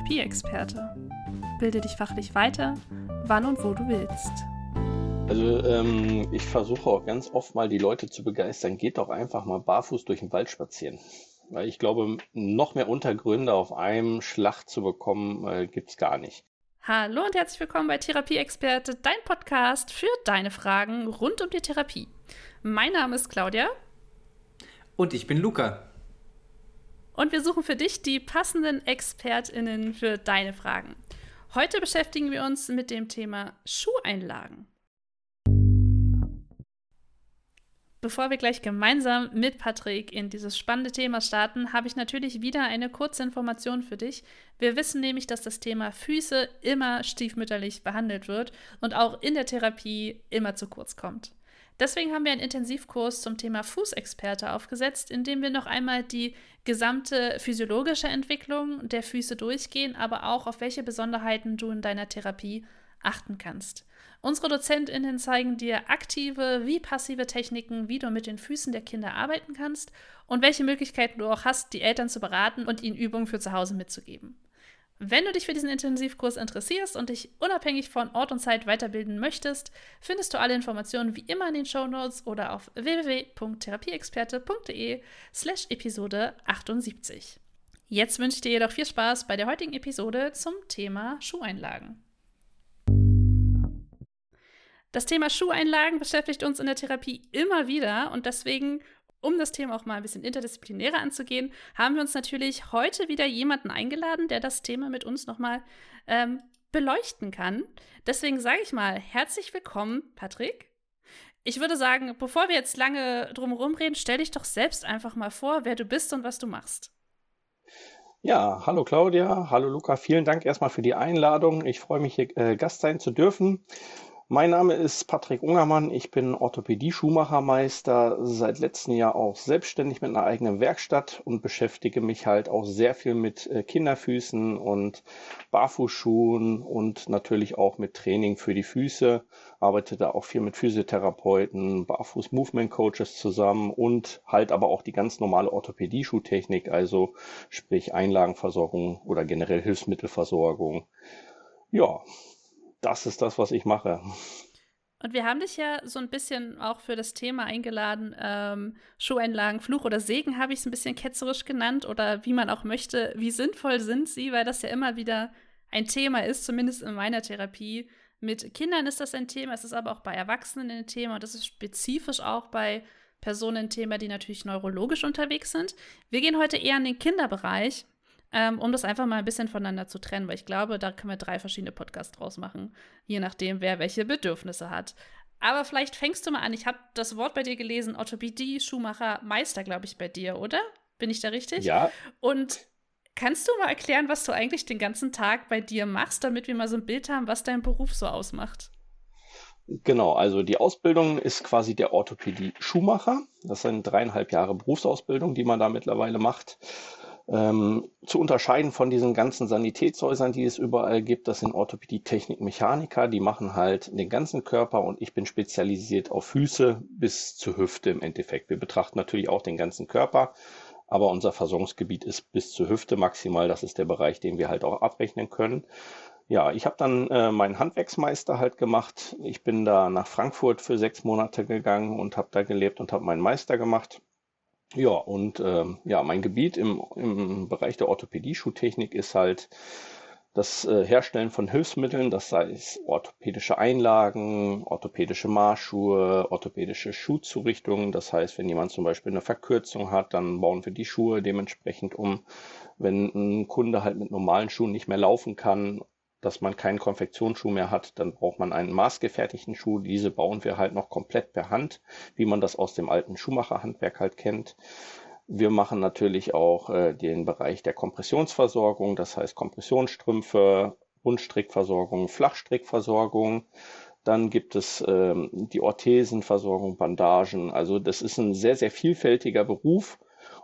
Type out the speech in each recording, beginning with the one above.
Therapieexperte. Bilde dich fachlich weiter, wann und wo du willst. Also ähm, ich versuche auch ganz oft mal die Leute zu begeistern, geht doch einfach mal barfuß durch den Wald spazieren. Weil ich glaube, noch mehr Untergründe auf einem Schlag zu bekommen, äh, gibt es gar nicht. Hallo und herzlich willkommen bei Therapieexperte, dein Podcast für deine Fragen rund um die Therapie. Mein Name ist Claudia. Und ich bin Luca. Und wir suchen für dich die passenden ExpertInnen für deine Fragen. Heute beschäftigen wir uns mit dem Thema Schuheinlagen. Bevor wir gleich gemeinsam mit Patrick in dieses spannende Thema starten, habe ich natürlich wieder eine kurze Information für dich. Wir wissen nämlich, dass das Thema Füße immer stiefmütterlich behandelt wird und auch in der Therapie immer zu kurz kommt. Deswegen haben wir einen Intensivkurs zum Thema Fußexperte aufgesetzt, in dem wir noch einmal die gesamte physiologische Entwicklung der Füße durchgehen, aber auch auf welche Besonderheiten du in deiner Therapie achten kannst. Unsere DozentInnen zeigen dir aktive wie passive Techniken, wie du mit den Füßen der Kinder arbeiten kannst und welche Möglichkeiten du auch hast, die Eltern zu beraten und ihnen Übungen für zu Hause mitzugeben. Wenn du dich für diesen Intensivkurs interessierst und dich unabhängig von Ort und Zeit weiterbilden möchtest, findest du alle Informationen wie immer in den Show Notes oder auf www.therapieexperte.de slash Episode 78. Jetzt wünsche ich dir jedoch viel Spaß bei der heutigen Episode zum Thema Schuheinlagen. Das Thema Schuheinlagen beschäftigt uns in der Therapie immer wieder und deswegen um das Thema auch mal ein bisschen interdisziplinärer anzugehen, haben wir uns natürlich heute wieder jemanden eingeladen, der das Thema mit uns nochmal ähm, beleuchten kann. Deswegen sage ich mal herzlich willkommen, Patrick. Ich würde sagen, bevor wir jetzt lange drumherum reden, stell dich doch selbst einfach mal vor, wer du bist und was du machst. Ja, hallo Claudia, hallo Luca, vielen Dank erstmal für die Einladung. Ich freue mich, hier äh, Gast sein zu dürfen. Mein Name ist Patrick Ungermann. Ich bin Orthopädie-Schuhmachermeister, seit letztem Jahr auch selbstständig mit einer eigenen Werkstatt und beschäftige mich halt auch sehr viel mit äh, Kinderfüßen und Barfußschuhen und natürlich auch mit Training für die Füße. Arbeite da auch viel mit Physiotherapeuten, Barfuß-Movement-Coaches zusammen und halt aber auch die ganz normale Orthopädie-Schuhtechnik, also sprich Einlagenversorgung oder generell Hilfsmittelversorgung. Ja, das ist das, was ich mache. Und wir haben dich ja so ein bisschen auch für das Thema eingeladen. Ähm, Schuheinlagen, Fluch oder Segen habe ich es ein bisschen ketzerisch genannt oder wie man auch möchte. Wie sinnvoll sind sie? Weil das ja immer wieder ein Thema ist, zumindest in meiner Therapie. Mit Kindern ist das ein Thema, es ist aber auch bei Erwachsenen ein Thema und das ist spezifisch auch bei Personen ein Thema, die natürlich neurologisch unterwegs sind. Wir gehen heute eher in den Kinderbereich ähm, um das einfach mal ein bisschen voneinander zu trennen, weil ich glaube, da können wir drei verschiedene Podcasts draus machen, je nachdem, wer welche Bedürfnisse hat. Aber vielleicht fängst du mal an. Ich habe das Wort bei dir gelesen, Orthopädie, Schuhmacher, Meister, glaube ich, bei dir, oder? Bin ich da richtig? Ja. Und kannst du mal erklären, was du eigentlich den ganzen Tag bei dir machst, damit wir mal so ein Bild haben, was dein Beruf so ausmacht? Genau, also die Ausbildung ist quasi der Orthopädie Schuhmacher. Das sind dreieinhalb Jahre Berufsausbildung, die man da mittlerweile macht. Ähm, zu unterscheiden von diesen ganzen Sanitätshäusern, die es überall gibt, das sind Orthopädie, Technik, Mechaniker, die machen halt den ganzen Körper und ich bin spezialisiert auf Füße bis zur Hüfte im Endeffekt. Wir betrachten natürlich auch den ganzen Körper, aber unser Versorgungsgebiet ist bis zur Hüfte maximal. Das ist der Bereich, den wir halt auch abrechnen können. Ja, ich habe dann äh, meinen Handwerksmeister halt gemacht. Ich bin da nach Frankfurt für sechs Monate gegangen und habe da gelebt und habe meinen Meister gemacht. Ja, und ähm, ja, mein Gebiet im, im Bereich der Orthopädie-Schuhtechnik ist halt das äh, Herstellen von Hilfsmitteln, das heißt orthopädische Einlagen, orthopädische Marschschuhe, orthopädische Schuhzurichtungen. Das heißt, wenn jemand zum Beispiel eine Verkürzung hat, dann bauen wir die Schuhe dementsprechend um. Wenn ein Kunde halt mit normalen Schuhen nicht mehr laufen kann dass man keinen Konfektionsschuh mehr hat, dann braucht man einen maßgefertigten Schuh. Diese bauen wir halt noch komplett per Hand, wie man das aus dem alten Schuhmacherhandwerk halt kennt. Wir machen natürlich auch äh, den Bereich der Kompressionsversorgung, das heißt Kompressionsstrümpfe, Rundstrickversorgung, Flachstrickversorgung. Dann gibt es ähm, die Orthesenversorgung, Bandagen. Also das ist ein sehr, sehr vielfältiger Beruf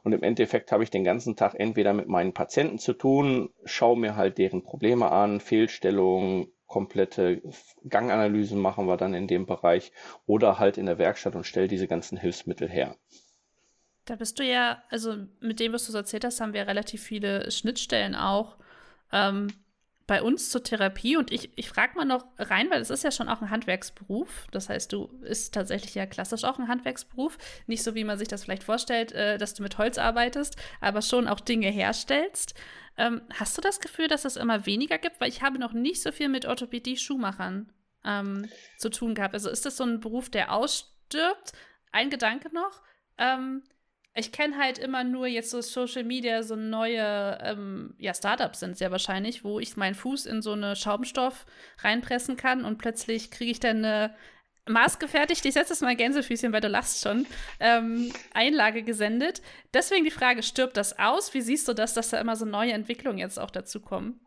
und im Endeffekt habe ich den ganzen Tag entweder mit meinen Patienten zu tun, schaue mir halt deren Probleme an, Fehlstellungen, komplette Ganganalysen machen wir dann in dem Bereich oder halt in der Werkstatt und stelle diese ganzen Hilfsmittel her. Da bist du ja, also mit dem, was du so erzählt hast, haben wir relativ viele Schnittstellen auch ähm, bei uns zur Therapie und ich, ich frage mal noch rein, weil es ist ja schon auch ein Handwerksberuf. Das heißt, du ist tatsächlich ja klassisch auch ein Handwerksberuf. Nicht so, wie man sich das vielleicht vorstellt, äh, dass du mit Holz arbeitest, aber schon auch Dinge herstellst. Ähm, hast du das Gefühl, dass es immer weniger gibt? Weil ich habe noch nicht so viel mit Orthopädie-Schuhmachern ähm, zu tun gehabt. Also ist das so ein Beruf, der ausstirbt? Ein Gedanke noch. Ähm, ich kenne halt immer nur jetzt so Social Media, so neue, ähm, ja, Startups sind sehr wahrscheinlich, wo ich meinen Fuß in so eine Schaumstoff reinpressen kann und plötzlich kriege ich dann eine maßgefertigt, ich setze es mal Gänsefüßchen, weil du lachst schon, ähm, Einlage gesendet. Deswegen die Frage, stirbt das aus? Wie siehst du das, dass da immer so neue Entwicklungen jetzt auch dazu kommen?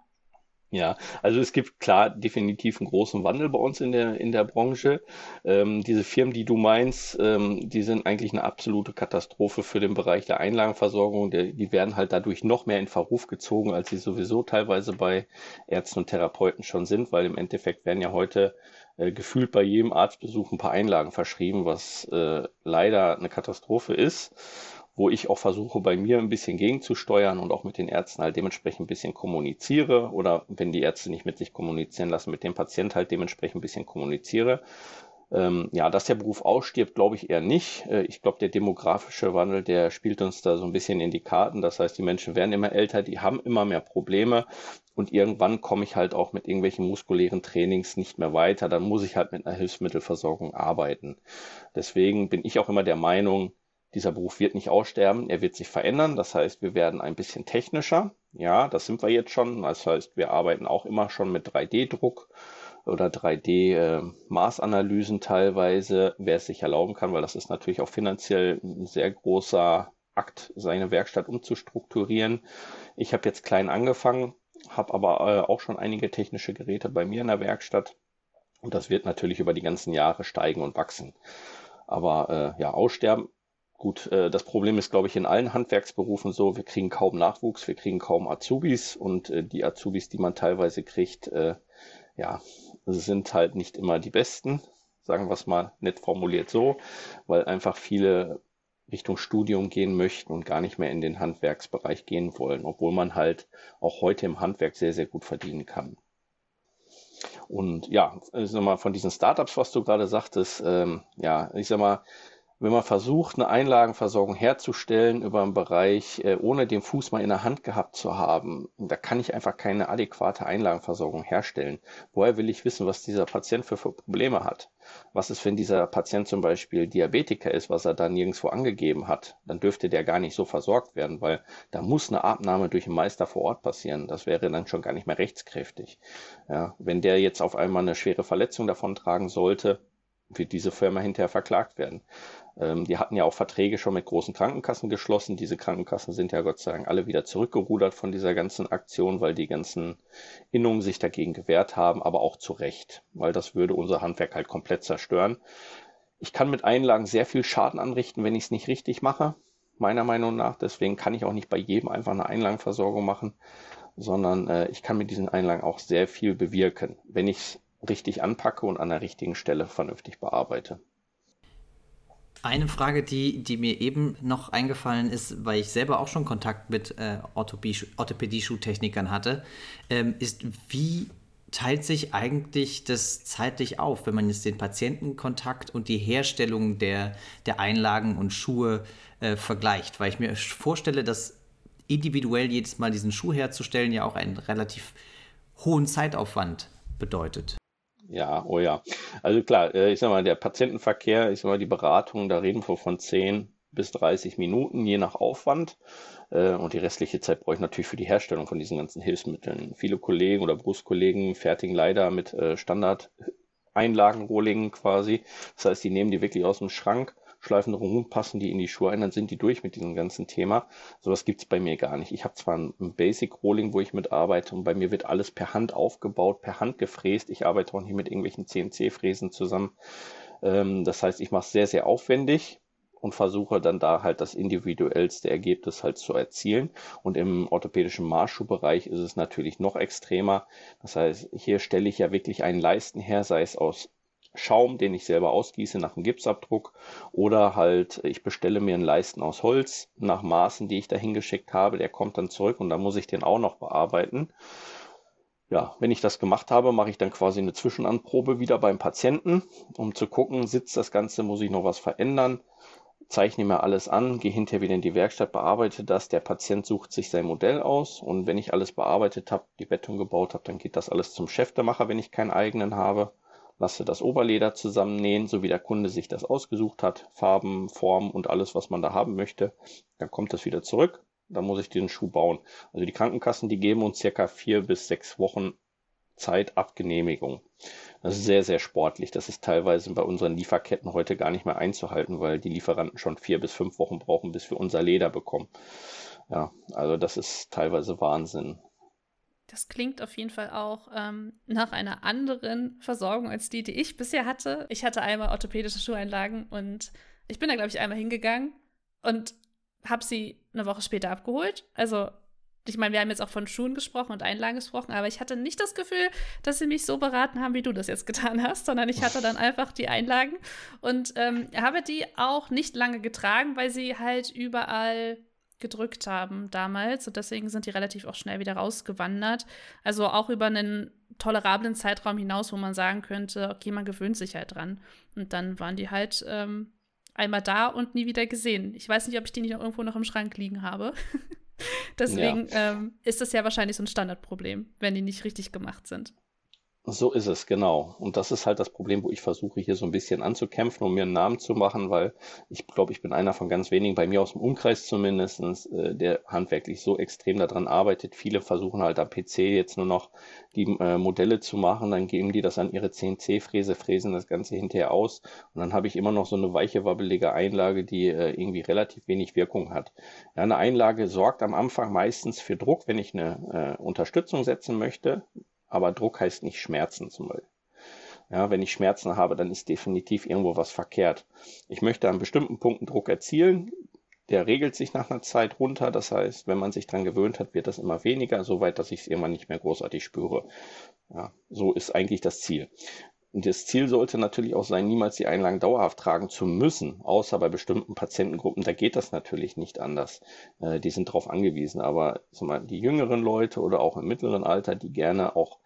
Ja, also es gibt klar definitiv einen großen Wandel bei uns in der, in der Branche. Ähm, diese Firmen, die du meinst, ähm, die sind eigentlich eine absolute Katastrophe für den Bereich der Einlagenversorgung. Der, die werden halt dadurch noch mehr in Verruf gezogen, als sie sowieso teilweise bei Ärzten und Therapeuten schon sind, weil im Endeffekt werden ja heute äh, gefühlt bei jedem Arztbesuch ein paar Einlagen verschrieben, was äh, leider eine Katastrophe ist wo ich auch versuche, bei mir ein bisschen gegenzusteuern und auch mit den Ärzten halt dementsprechend ein bisschen kommuniziere oder wenn die Ärzte nicht mit sich kommunizieren lassen, mit dem Patient halt dementsprechend ein bisschen kommuniziere. Ähm, ja, dass der Beruf ausstirbt, glaube ich eher nicht. Äh, ich glaube, der demografische Wandel, der spielt uns da so ein bisschen in die Karten. Das heißt, die Menschen werden immer älter, die haben immer mehr Probleme und irgendwann komme ich halt auch mit irgendwelchen muskulären Trainings nicht mehr weiter. Dann muss ich halt mit einer Hilfsmittelversorgung arbeiten. Deswegen bin ich auch immer der Meinung, dieser Beruf wird nicht aussterben, er wird sich verändern. Das heißt, wir werden ein bisschen technischer. Ja, das sind wir jetzt schon. Das heißt, wir arbeiten auch immer schon mit 3D-Druck oder 3D-Maßanalysen teilweise, wer es sich erlauben kann, weil das ist natürlich auch finanziell ein sehr großer Akt, seine Werkstatt umzustrukturieren. Ich habe jetzt klein angefangen, habe aber äh, auch schon einige technische Geräte bei mir in der Werkstatt und das wird natürlich über die ganzen Jahre steigen und wachsen. Aber äh, ja, aussterben Gut, äh, das Problem ist, glaube ich, in allen Handwerksberufen so, wir kriegen kaum Nachwuchs, wir kriegen kaum Azubis und äh, die Azubis, die man teilweise kriegt, äh, ja, sind halt nicht immer die besten, sagen wir es mal nett formuliert so, weil einfach viele Richtung Studium gehen möchten und gar nicht mehr in den Handwerksbereich gehen wollen, obwohl man halt auch heute im Handwerk sehr, sehr gut verdienen kann. Und ja, ich sag mal, von diesen Startups, was du gerade sagtest, ähm, ja, ich sag mal, wenn man versucht, eine Einlagenversorgung herzustellen über einen Bereich, äh, ohne den Fuß mal in der Hand gehabt zu haben, da kann ich einfach keine adäquate Einlagenversorgung herstellen. Woher will ich wissen, was dieser Patient für, Probleme hat? Was ist, wenn dieser Patient zum Beispiel Diabetiker ist, was er da nirgendwo angegeben hat? Dann dürfte der gar nicht so versorgt werden, weil da muss eine Abnahme durch einen Meister vor Ort passieren. Das wäre dann schon gar nicht mehr rechtskräftig. Ja, wenn der jetzt auf einmal eine schwere Verletzung davon tragen sollte, wird diese Firma hinterher verklagt werden. Ähm, die hatten ja auch Verträge schon mit großen Krankenkassen geschlossen. Diese Krankenkassen sind ja Gott sei Dank alle wieder zurückgerudert von dieser ganzen Aktion, weil die ganzen Innungen sich dagegen gewehrt haben, aber auch zu Recht, weil das würde unser Handwerk halt komplett zerstören. Ich kann mit Einlagen sehr viel Schaden anrichten, wenn ich es nicht richtig mache, meiner Meinung nach. Deswegen kann ich auch nicht bei jedem einfach eine Einlagenversorgung machen, sondern äh, ich kann mit diesen Einlagen auch sehr viel bewirken, wenn ich es richtig anpacke und an der richtigen Stelle vernünftig bearbeite. Eine Frage, die, die mir eben noch eingefallen ist, weil ich selber auch schon Kontakt mit äh, Orthopädie-Schuhtechnikern hatte, ähm, ist, wie teilt sich eigentlich das zeitlich auf, wenn man jetzt den Patientenkontakt und die Herstellung der, der Einlagen und Schuhe äh, vergleicht? Weil ich mir vorstelle, dass individuell jedes Mal diesen Schuh herzustellen ja auch einen relativ hohen Zeitaufwand bedeutet. Ja, oh ja. Also klar, äh, ich sag mal, der Patientenverkehr, ich sag mal, die Beratung, da reden wir von 10 bis 30 Minuten, je nach Aufwand. Äh, und die restliche Zeit brauche ich natürlich für die Herstellung von diesen ganzen Hilfsmitteln. Viele Kollegen oder Berufskollegen fertigen leider mit äh, Standard-Einlagenrohlingen quasi. Das heißt, die nehmen die wirklich aus dem Schrank schleifen rum, passen die in die Schuhe ein, dann sind die durch mit diesem ganzen Thema. Sowas gibt's bei mir gar nicht. Ich habe zwar ein Basic Rolling, wo ich mit arbeite und bei mir wird alles per Hand aufgebaut, per Hand gefräst. Ich arbeite auch nicht mit irgendwelchen CNC-Fräsen zusammen. Ähm, das heißt, ich mache sehr, sehr aufwendig und versuche dann da halt das individuellste Ergebnis halt zu erzielen. Und im orthopädischen Marschschuhbereich ist es natürlich noch extremer. Das heißt, hier stelle ich ja wirklich einen Leisten her, sei es aus Schaum, den ich selber ausgieße nach dem Gipsabdruck oder halt ich bestelle mir einen Leisten aus Holz nach Maßen, die ich da hingeschickt habe. Der kommt dann zurück und dann muss ich den auch noch bearbeiten. Ja, wenn ich das gemacht habe, mache ich dann quasi eine Zwischenanprobe wieder beim Patienten, um zu gucken, sitzt das Ganze, muss ich noch was verändern zeichne mir alles an, gehe hinterher wieder in die Werkstatt, bearbeite das. Der Patient sucht sich sein Modell aus und wenn ich alles bearbeitet habe, die Bettung gebaut habe, dann geht das alles zum Schäftemacher, wenn ich keinen eigenen habe. Lasse das Oberleder zusammennähen, so wie der Kunde sich das ausgesucht hat. Farben, Formen und alles, was man da haben möchte. Dann kommt das wieder zurück. Dann muss ich den Schuh bauen. Also die Krankenkassen, die geben uns circa vier bis sechs Wochen Zeit ab Genehmigung. Das ist sehr, sehr sportlich. Das ist teilweise bei unseren Lieferketten heute gar nicht mehr einzuhalten, weil die Lieferanten schon vier bis fünf Wochen brauchen, bis wir unser Leder bekommen. Ja, also das ist teilweise Wahnsinn. Das klingt auf jeden Fall auch ähm, nach einer anderen Versorgung als die, die ich bisher hatte. Ich hatte einmal orthopädische Schuheinlagen und ich bin da, glaube ich, einmal hingegangen und habe sie eine Woche später abgeholt. Also ich meine, wir haben jetzt auch von Schuhen gesprochen und Einlagen gesprochen, aber ich hatte nicht das Gefühl, dass sie mich so beraten haben, wie du das jetzt getan hast, sondern ich hatte dann einfach die Einlagen und ähm, habe die auch nicht lange getragen, weil sie halt überall gedrückt haben damals und deswegen sind die relativ auch schnell wieder rausgewandert. Also auch über einen tolerablen Zeitraum hinaus, wo man sagen könnte, okay, man gewöhnt sich halt dran. Und dann waren die halt ähm, einmal da und nie wieder gesehen. Ich weiß nicht, ob ich die nicht noch irgendwo noch im Schrank liegen habe. Deswegen ja. ähm, ist das ja wahrscheinlich so ein Standardproblem, wenn die nicht richtig gemacht sind. So ist es, genau. Und das ist halt das Problem, wo ich versuche, hier so ein bisschen anzukämpfen, um mir einen Namen zu machen, weil ich glaube, ich bin einer von ganz wenigen, bei mir aus dem Umkreis zumindest, äh, der handwerklich so extrem daran arbeitet. Viele versuchen halt am PC jetzt nur noch die äh, Modelle zu machen, dann geben die das an ihre CNC-Fräse, fräsen das Ganze hinterher aus und dann habe ich immer noch so eine weiche, wabbelige Einlage, die äh, irgendwie relativ wenig Wirkung hat. Ja, eine Einlage sorgt am Anfang meistens für Druck, wenn ich eine äh, Unterstützung setzen möchte aber Druck heißt nicht Schmerzen zum Beispiel. Ja, wenn ich Schmerzen habe, dann ist definitiv irgendwo was verkehrt. Ich möchte an bestimmten Punkten Druck erzielen. Der regelt sich nach einer Zeit runter. Das heißt, wenn man sich dran gewöhnt hat, wird das immer weniger, soweit, dass ich es irgendwann nicht mehr großartig spüre. Ja, so ist eigentlich das Ziel. Und das Ziel sollte natürlich auch sein, niemals die Einlagen dauerhaft tragen zu müssen, außer bei bestimmten Patientengruppen. Da geht das natürlich nicht anders. Äh, die sind darauf angewiesen. Aber mal, die jüngeren Leute oder auch im mittleren Alter, die gerne auch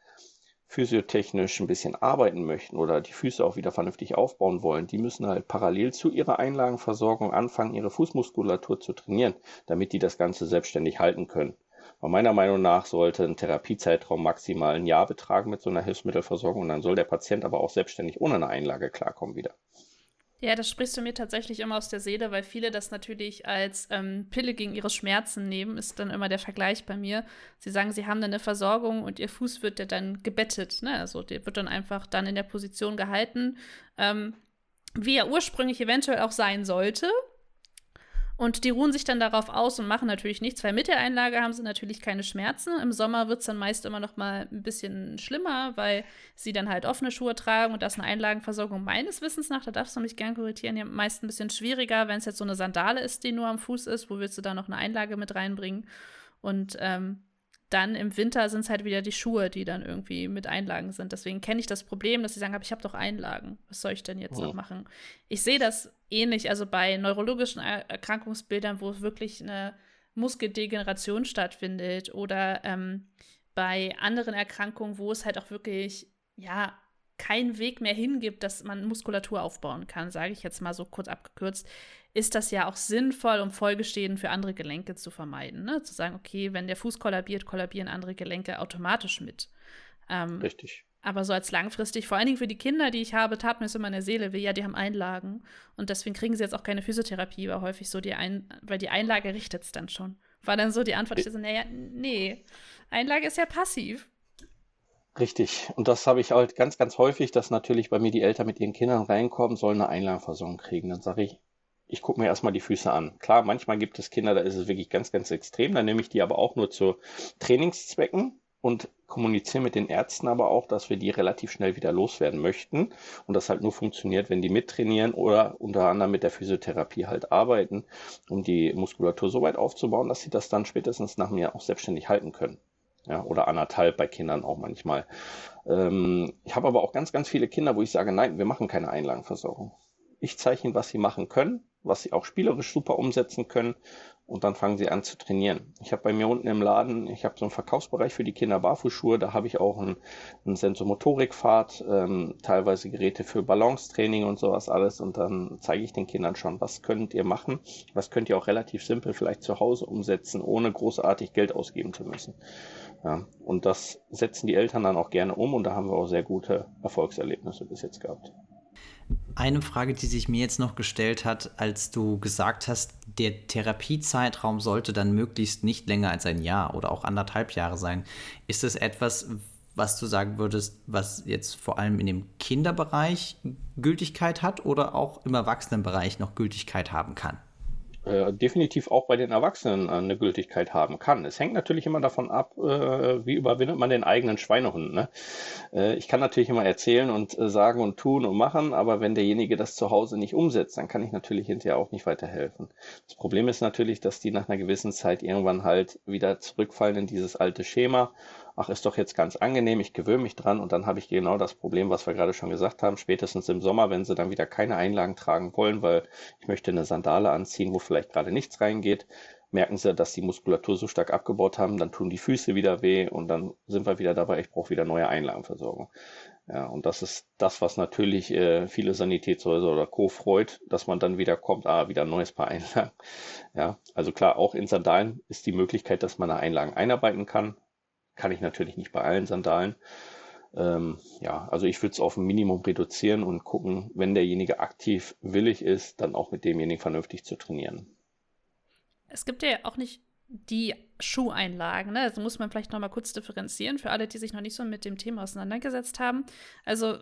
physiotechnisch ein bisschen arbeiten möchten oder die Füße auch wieder vernünftig aufbauen wollen, die müssen halt parallel zu ihrer Einlagenversorgung anfangen, ihre Fußmuskulatur zu trainieren, damit die das Ganze selbstständig halten können. Aber meiner Meinung nach sollte ein Therapiezeitraum maximal ein Jahr betragen mit so einer Hilfsmittelversorgung und dann soll der Patient aber auch selbstständig ohne eine Einlage klarkommen wieder. Ja, das sprichst du mir tatsächlich immer aus der Seele, weil viele das natürlich als ähm, Pille gegen ihre Schmerzen nehmen, ist dann immer der Vergleich bei mir. Sie sagen, sie haben dann eine Versorgung und ihr Fuß wird ja dann gebettet. Ne? Also der wird dann einfach dann in der Position gehalten, ähm, wie er ursprünglich eventuell auch sein sollte. Und die ruhen sich dann darauf aus und machen natürlich nichts, weil mit der Einlage haben sie natürlich keine Schmerzen. Im Sommer wird es dann meist immer noch mal ein bisschen schlimmer, weil sie dann halt offene Schuhe tragen und das eine Einlagenversorgung meines Wissens nach, da darfst du mich gern korrigieren, ja meist ein bisschen schwieriger, wenn es jetzt so eine Sandale ist, die nur am Fuß ist, wo willst du da noch eine Einlage mit reinbringen? Und ähm, dann im Winter sind es halt wieder die Schuhe, die dann irgendwie mit Einlagen sind. Deswegen kenne ich das Problem, dass sie sagen, ich habe doch Einlagen. Was soll ich denn jetzt ja. noch machen? Ich sehe das ähnlich, also bei neurologischen Erkrankungsbildern, wo wirklich eine Muskeldegeneration stattfindet oder ähm, bei anderen Erkrankungen, wo es halt auch wirklich, ja, keinen Weg mehr hingibt, dass man Muskulatur aufbauen kann, sage ich jetzt mal so kurz abgekürzt, ist das ja auch sinnvoll, um Folgeschäden für andere Gelenke zu vermeiden. Ne? Zu sagen, okay, wenn der Fuß kollabiert, kollabieren andere Gelenke automatisch mit. Ähm, Richtig. Aber so als langfristig, vor allen Dingen für die Kinder, die ich habe, tat mir es immer in der Seele weh, ja, die haben Einlagen. Und deswegen kriegen sie jetzt auch keine Physiotherapie, weil häufig so die Ein weil die Einlage richtet es dann schon. War dann so die Antwort, ich so, naja, nee, Einlage ist ja passiv. Richtig. Und das habe ich halt ganz, ganz häufig, dass natürlich bei mir die Eltern mit ihren Kindern reinkommen, sollen eine Einlagenversorgung kriegen. Dann sage ich, ich gucke mir erstmal die Füße an. Klar, manchmal gibt es Kinder, da ist es wirklich ganz, ganz extrem. Dann nehme ich die aber auch nur zu Trainingszwecken und kommuniziere mit den Ärzten aber auch, dass wir die relativ schnell wieder loswerden möchten und das halt nur funktioniert, wenn die mittrainieren oder unter anderem mit der Physiotherapie halt arbeiten, um die Muskulatur so weit aufzubauen, dass sie das dann spätestens nach mir auch selbstständig halten können. Ja, oder anderthalb bei Kindern auch manchmal. Ähm, ich habe aber auch ganz, ganz viele Kinder, wo ich sage, nein, wir machen keine Einlagenversorgung. Ich zeige ihnen, was sie machen können, was sie auch spielerisch super umsetzen können und dann fangen sie an zu trainieren. Ich habe bei mir unten im Laden, ich habe so einen Verkaufsbereich für die Kinder Barfußschuhe, da habe ich auch einen, einen Sensomotorikpfad, ähm, teilweise Geräte für Balancetraining und sowas alles und dann zeige ich den Kindern schon, was könnt ihr machen, was könnt ihr auch relativ simpel vielleicht zu Hause umsetzen, ohne großartig Geld ausgeben zu müssen. Ja, und das setzen die Eltern dann auch gerne um und da haben wir auch sehr gute Erfolgserlebnisse bis jetzt gehabt. Eine Frage, die sich mir jetzt noch gestellt hat, als du gesagt hast, der Therapiezeitraum sollte dann möglichst nicht länger als ein Jahr oder auch anderthalb Jahre sein. Ist es etwas, was du sagen würdest, was jetzt vor allem in dem Kinderbereich Gültigkeit hat oder auch im Erwachsenenbereich noch Gültigkeit haben kann? Äh, definitiv auch bei den Erwachsenen eine Gültigkeit haben kann. Es hängt natürlich immer davon ab, äh, wie überwindet man den eigenen Schweinehund. Ne? Äh, ich kann natürlich immer erzählen und äh, sagen und tun und machen, aber wenn derjenige das zu Hause nicht umsetzt, dann kann ich natürlich hinterher auch nicht weiterhelfen. Das Problem ist natürlich, dass die nach einer gewissen Zeit irgendwann halt wieder zurückfallen in dieses alte Schema ach, ist doch jetzt ganz angenehm, ich gewöhne mich dran und dann habe ich genau das Problem, was wir gerade schon gesagt haben, spätestens im Sommer, wenn sie dann wieder keine Einlagen tragen wollen, weil ich möchte eine Sandale anziehen, wo vielleicht gerade nichts reingeht, merken sie, dass die Muskulatur so stark abgebaut haben, dann tun die Füße wieder weh und dann sind wir wieder dabei, ich brauche wieder neue Einlagenversorgung. Ja, und das ist das, was natürlich äh, viele Sanitätshäuser oder Co. freut, dass man dann wieder kommt, ah, wieder ein neues Paar Einlagen. Ja, also klar, auch in Sandalen ist die Möglichkeit, dass man da Einlagen einarbeiten kann. Kann ich natürlich nicht bei allen Sandalen. Ähm, ja, also ich würde es auf ein Minimum reduzieren und gucken, wenn derjenige aktiv willig ist, dann auch mit demjenigen vernünftig zu trainieren. Es gibt ja auch nicht die Schuheinlagen. Ne? Also muss man vielleicht noch mal kurz differenzieren für alle, die sich noch nicht so mit dem Thema auseinandergesetzt haben. Also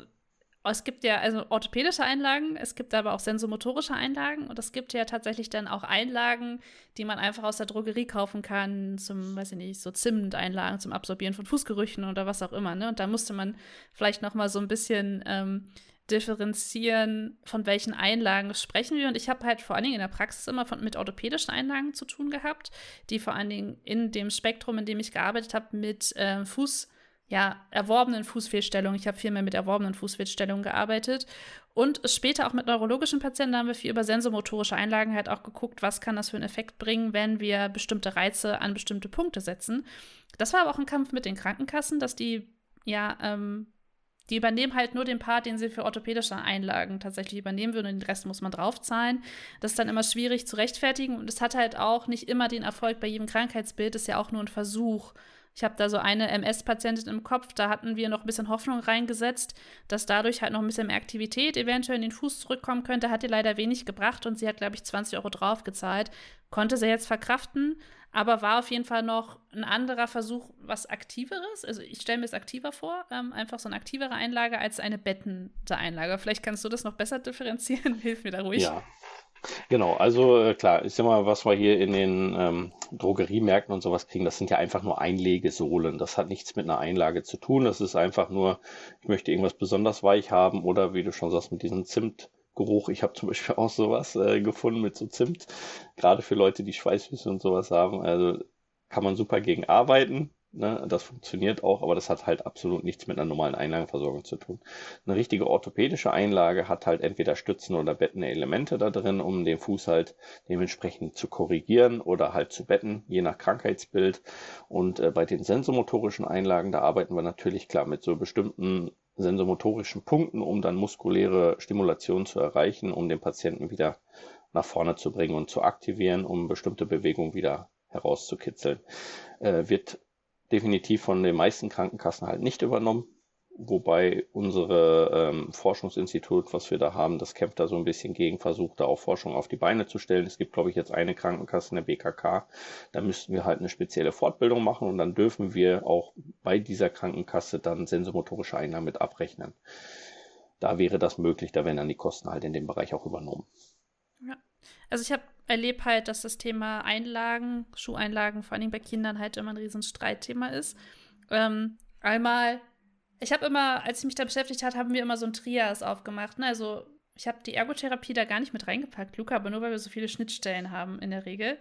es gibt ja also orthopädische Einlagen, es gibt aber auch sensomotorische Einlagen und es gibt ja tatsächlich dann auch Einlagen, die man einfach aus der Drogerie kaufen kann, zum, weiß ich nicht, so Zimt-Einlagen zum Absorbieren von Fußgerüchen oder was auch immer. Ne? Und da musste man vielleicht noch mal so ein bisschen ähm, differenzieren, von welchen Einlagen sprechen wir. Und ich habe halt vor allen Dingen in der Praxis immer von, mit orthopädischen Einlagen zu tun gehabt, die vor allen Dingen in dem Spektrum, in dem ich gearbeitet habe, mit äh, Fuß ja, erworbenen Fußfehlstellungen. Ich habe viel mehr mit erworbenen Fußfehlstellungen gearbeitet. Und später auch mit neurologischen Patienten haben wir viel über sensomotorische Einlagen halt auch geguckt, was kann das für einen Effekt bringen, wenn wir bestimmte Reize an bestimmte Punkte setzen. Das war aber auch ein Kampf mit den Krankenkassen, dass die, ja, ähm, die übernehmen halt nur den Part, den sie für orthopädische Einlagen tatsächlich übernehmen würden und den Rest muss man draufzahlen. Das ist dann immer schwierig zu rechtfertigen und es hat halt auch nicht immer den Erfolg bei jedem Krankheitsbild, das ist ja auch nur ein Versuch. Ich habe da so eine MS-Patientin im Kopf, da hatten wir noch ein bisschen Hoffnung reingesetzt, dass dadurch halt noch ein bisschen mehr Aktivität eventuell in den Fuß zurückkommen könnte. Hat ihr leider wenig gebracht und sie hat, glaube ich, 20 Euro draufgezahlt. Konnte sie jetzt verkraften, aber war auf jeden Fall noch ein anderer Versuch, was Aktiveres. Also ich stelle mir es aktiver vor, ähm, einfach so eine aktivere Einlage als eine bettende Einlage. Vielleicht kannst du das noch besser differenzieren. Hilf mir da ruhig. Ja, Genau, also äh, klar, sag mal, was wir hier in den ähm, Drogeriemärkten und sowas kriegen, das sind ja einfach nur Einlegesohlen. Das hat nichts mit einer Einlage zu tun. Das ist einfach nur, ich möchte irgendwas besonders weich haben oder wie du schon sagst, mit diesem Zimtgeruch. Ich habe zum Beispiel auch sowas äh, gefunden mit so Zimt, gerade für Leute, die Schweißfüße und sowas haben. Also kann man super gegen arbeiten. Ne, das funktioniert auch, aber das hat halt absolut nichts mit einer normalen Einlagenversorgung zu tun. Eine richtige orthopädische Einlage hat halt entweder Stützen oder bettende Elemente da drin, um den Fuß halt dementsprechend zu korrigieren oder halt zu betten, je nach Krankheitsbild. Und äh, bei den sensomotorischen Einlagen, da arbeiten wir natürlich klar mit so bestimmten sensomotorischen Punkten, um dann muskuläre Stimulation zu erreichen, um den Patienten wieder nach vorne zu bringen und zu aktivieren, um bestimmte Bewegungen wieder herauszukitzeln. Äh, wird definitiv von den meisten Krankenkassen halt nicht übernommen. Wobei unsere ähm, Forschungsinstitut, was wir da haben, das kämpft da so ein bisschen gegen, versucht da auch Forschung auf die Beine zu stellen. Es gibt, glaube ich, jetzt eine Krankenkasse, eine BKK. Da müssten wir halt eine spezielle Fortbildung machen und dann dürfen wir auch bei dieser Krankenkasse dann sensomotorische Einnahmen mit abrechnen. Da wäre das möglich, da werden dann die Kosten halt in dem Bereich auch übernommen. Ja. Also ich habe erlebe halt, dass das Thema Einlagen, Schuheinlagen, vor allem bei Kindern halt immer ein riesen Streitthema ist. Ähm, einmal, ich habe immer, als ich mich da beschäftigt habe, haben wir immer so ein Trias aufgemacht. Ne? Also ich habe die Ergotherapie da gar nicht mit reingepackt, Luca, aber nur weil wir so viele Schnittstellen haben in der Regel.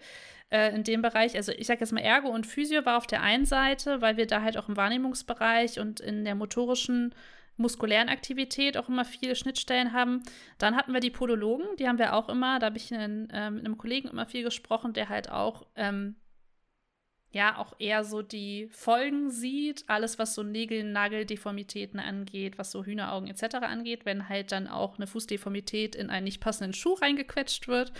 Äh, in dem Bereich, also ich sage jetzt mal, Ergo und Physio war auf der einen Seite, weil wir da halt auch im Wahrnehmungsbereich und in der motorischen muskulären Aktivität auch immer viele Schnittstellen haben. Dann hatten wir die Podologen, die haben wir auch immer, da habe ich in, äh, mit einem Kollegen immer viel gesprochen, der halt auch ähm, ja auch eher so die Folgen sieht, alles was so Nägel, Nageldeformitäten angeht, was so Hühneraugen etc. angeht, wenn halt dann auch eine Fußdeformität in einen nicht passenden Schuh reingequetscht wird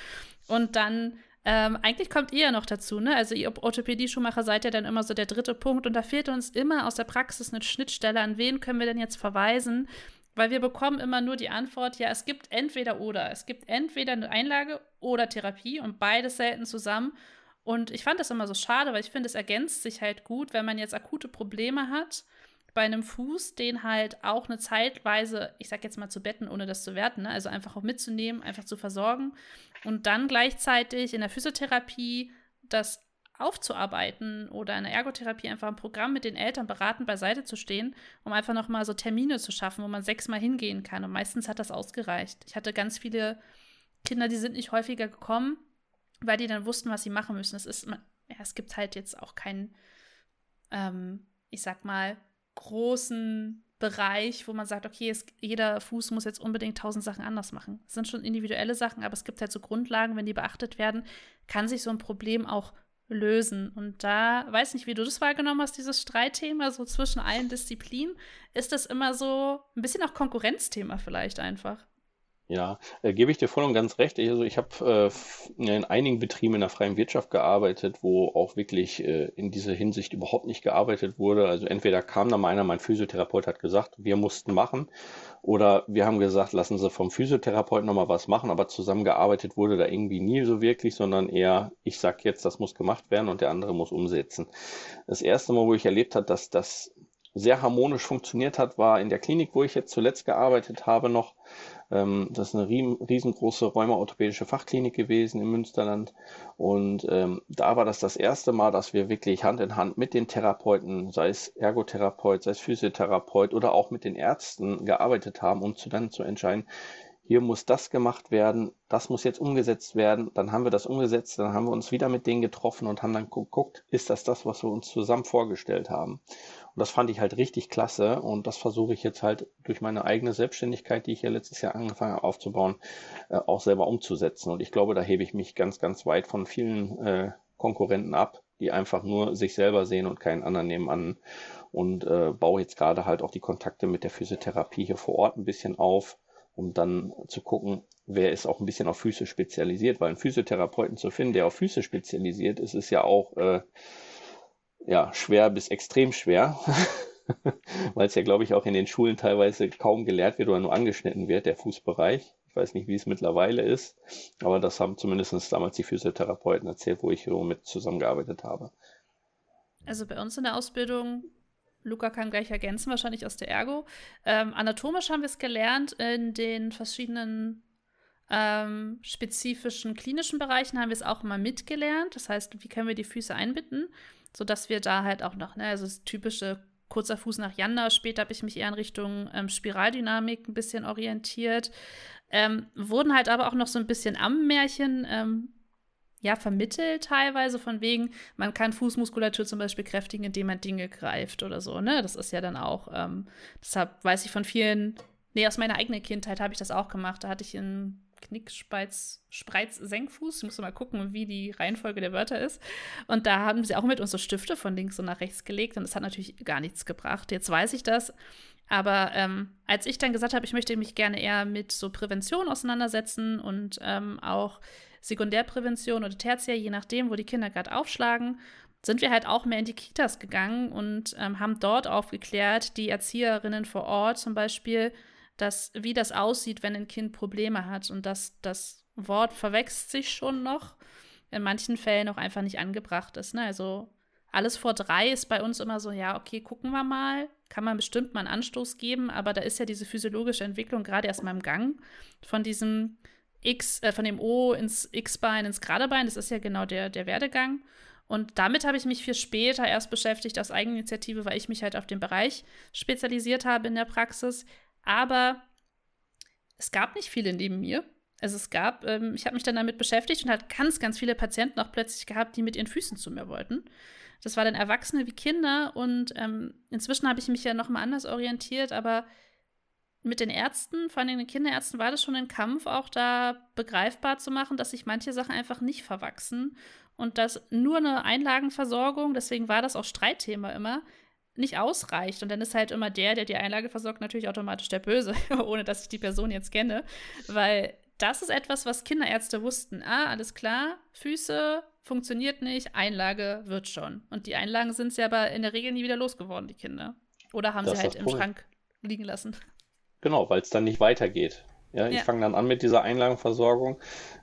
und dann ähm, eigentlich kommt ihr ja noch dazu, ne? Also ihr Orthopädie-Schuhmacher seid ja dann immer so der dritte Punkt und da fehlt uns immer aus der Praxis eine Schnittstelle. An wen können wir denn jetzt verweisen? Weil wir bekommen immer nur die Antwort, ja, es gibt entweder oder. Es gibt entweder eine Einlage oder Therapie und beides selten zusammen. Und ich fand das immer so schade, weil ich finde, es ergänzt sich halt gut, wenn man jetzt akute Probleme hat bei einem Fuß, den halt auch eine Zeitweise, ich sag jetzt mal zu betten, ohne das zu werten, ne? also einfach auch mitzunehmen, einfach zu versorgen und dann gleichzeitig in der Physiotherapie das aufzuarbeiten oder in der Ergotherapie einfach ein Programm mit den Eltern beratend beiseite zu stehen, um einfach nochmal so Termine zu schaffen, wo man sechsmal hingehen kann. Und meistens hat das ausgereicht. Ich hatte ganz viele Kinder, die sind nicht häufiger gekommen, weil die dann wussten, was sie machen müssen. Es ist, ja, es gibt halt jetzt auch keinen, ähm, ich sag mal, großen Bereich, wo man sagt, okay, es, jeder Fuß muss jetzt unbedingt tausend Sachen anders machen. Es sind schon individuelle Sachen, aber es gibt halt so Grundlagen, wenn die beachtet werden, kann sich so ein Problem auch lösen. Und da, weiß nicht, wie du das wahrgenommen hast, dieses Streitthema so zwischen allen Disziplinen. Ist das immer so ein bisschen auch Konkurrenzthema vielleicht einfach? Ja, äh, gebe ich dir voll und ganz recht. Also ich habe äh, in einigen Betrieben in der freien Wirtschaft gearbeitet, wo auch wirklich äh, in dieser Hinsicht überhaupt nicht gearbeitet wurde. Also entweder kam da mal einer, mein Physiotherapeut hat gesagt, wir mussten machen, oder wir haben gesagt, lassen Sie vom Physiotherapeuten nochmal was machen, aber zusammengearbeitet wurde da irgendwie nie so wirklich, sondern eher, ich sag jetzt, das muss gemacht werden und der andere muss umsetzen. Das erste Mal, wo ich erlebt habe, dass das sehr harmonisch funktioniert hat, war in der Klinik, wo ich jetzt zuletzt gearbeitet habe noch. Ähm, das ist eine riesengroße rheumaorthopädische Fachklinik gewesen im Münsterland. Und ähm, da war das das erste Mal, dass wir wirklich Hand in Hand mit den Therapeuten, sei es Ergotherapeut, sei es Physiotherapeut oder auch mit den Ärzten gearbeitet haben, um zu dann zu entscheiden, hier muss das gemacht werden, das muss jetzt umgesetzt werden, dann haben wir das umgesetzt, dann haben wir uns wieder mit denen getroffen und haben dann geguckt, ist das das, was wir uns zusammen vorgestellt haben. Und das fand ich halt richtig klasse und das versuche ich jetzt halt durch meine eigene Selbstständigkeit, die ich ja letztes Jahr angefangen habe aufzubauen, äh, auch selber umzusetzen. Und ich glaube, da hebe ich mich ganz, ganz weit von vielen äh, Konkurrenten ab, die einfach nur sich selber sehen und keinen anderen nebenan und äh, baue jetzt gerade halt auch die Kontakte mit der Physiotherapie hier vor Ort ein bisschen auf um dann zu gucken, wer ist auch ein bisschen auf Füße spezialisiert, weil einen Physiotherapeuten zu finden, der auf Füße spezialisiert ist, ist ja auch äh, ja, schwer bis extrem schwer, weil es ja, glaube ich, auch in den Schulen teilweise kaum gelehrt wird oder nur angeschnitten wird, der Fußbereich. Ich weiß nicht, wie es mittlerweile ist, aber das haben zumindest damals die Physiotherapeuten erzählt, wo ich so mit zusammengearbeitet habe. Also bei uns in der Ausbildung Luca kann gleich ergänzen, wahrscheinlich aus der Ergo. Ähm, anatomisch haben wir es gelernt. In den verschiedenen ähm, spezifischen klinischen Bereichen haben wir es auch mal mitgelernt. Das heißt, wie können wir die Füße einbinden, sodass wir da halt auch noch, ne, also das typische kurzer Fuß nach Janda. Später habe ich mich eher in Richtung ähm, Spiraldynamik ein bisschen orientiert. Ähm, wurden halt aber auch noch so ein bisschen am Märchen ähm, ja, vermittelt teilweise, von wegen, man kann Fußmuskulatur zum Beispiel kräftigen, indem man Dinge greift oder so, ne? Das ist ja dann auch, ähm, deshalb weiß ich von vielen, nee, aus meiner eigenen Kindheit habe ich das auch gemacht. Da hatte ich einen Knickspreiz, Spreiz, Senkfuß. Ich muss mal gucken, wie die Reihenfolge der Wörter ist. Und da haben sie auch mit uns so Stifte von links und nach rechts gelegt und das hat natürlich gar nichts gebracht. Jetzt weiß ich das. Aber ähm, als ich dann gesagt habe, ich möchte mich gerne eher mit so Prävention auseinandersetzen und ähm, auch Sekundärprävention oder Tertiär, je nachdem, wo die Kinder gerade aufschlagen, sind wir halt auch mehr in die Kitas gegangen und ähm, haben dort aufgeklärt, die Erzieherinnen vor Ort zum Beispiel, dass, wie das aussieht, wenn ein Kind Probleme hat und dass das Wort verwechselt sich schon noch, in manchen Fällen auch einfach nicht angebracht ist. Ne? Also alles vor drei ist bei uns immer so, ja, okay, gucken wir mal, kann man bestimmt mal einen Anstoß geben, aber da ist ja diese physiologische Entwicklung gerade erst mal im Gang von diesem X, äh, von dem O ins X-Bein, ins gerade Bein. Das ist ja genau der, der Werdegang. Und damit habe ich mich viel später erst beschäftigt aus Eigeninitiative, weil ich mich halt auf den Bereich spezialisiert habe in der Praxis. Aber es gab nicht viele neben mir. Also es gab, ähm, ich habe mich dann damit beschäftigt und hat ganz, ganz viele Patienten auch plötzlich gehabt, die mit ihren Füßen zu mir wollten. Das war dann Erwachsene wie Kinder und ähm, inzwischen habe ich mich ja noch mal anders orientiert, aber mit den Ärzten, vor allem den Kinderärzten, war das schon ein Kampf, auch da begreifbar zu machen, dass sich manche Sachen einfach nicht verwachsen und dass nur eine Einlagenversorgung, deswegen war das auch Streitthema immer, nicht ausreicht. Und dann ist halt immer der, der die Einlage versorgt, natürlich automatisch der Böse, ohne dass ich die Person jetzt kenne. Weil das ist etwas, was Kinderärzte wussten. Ah, alles klar, Füße funktioniert nicht, Einlage wird schon. Und die Einlagen sind sie aber in der Regel nie wieder losgeworden, die Kinder. Oder haben das sie halt im Schrank liegen lassen. Genau, weil es dann nicht weitergeht. Ja, ich ja. fange dann an mit dieser Einlagenversorgung.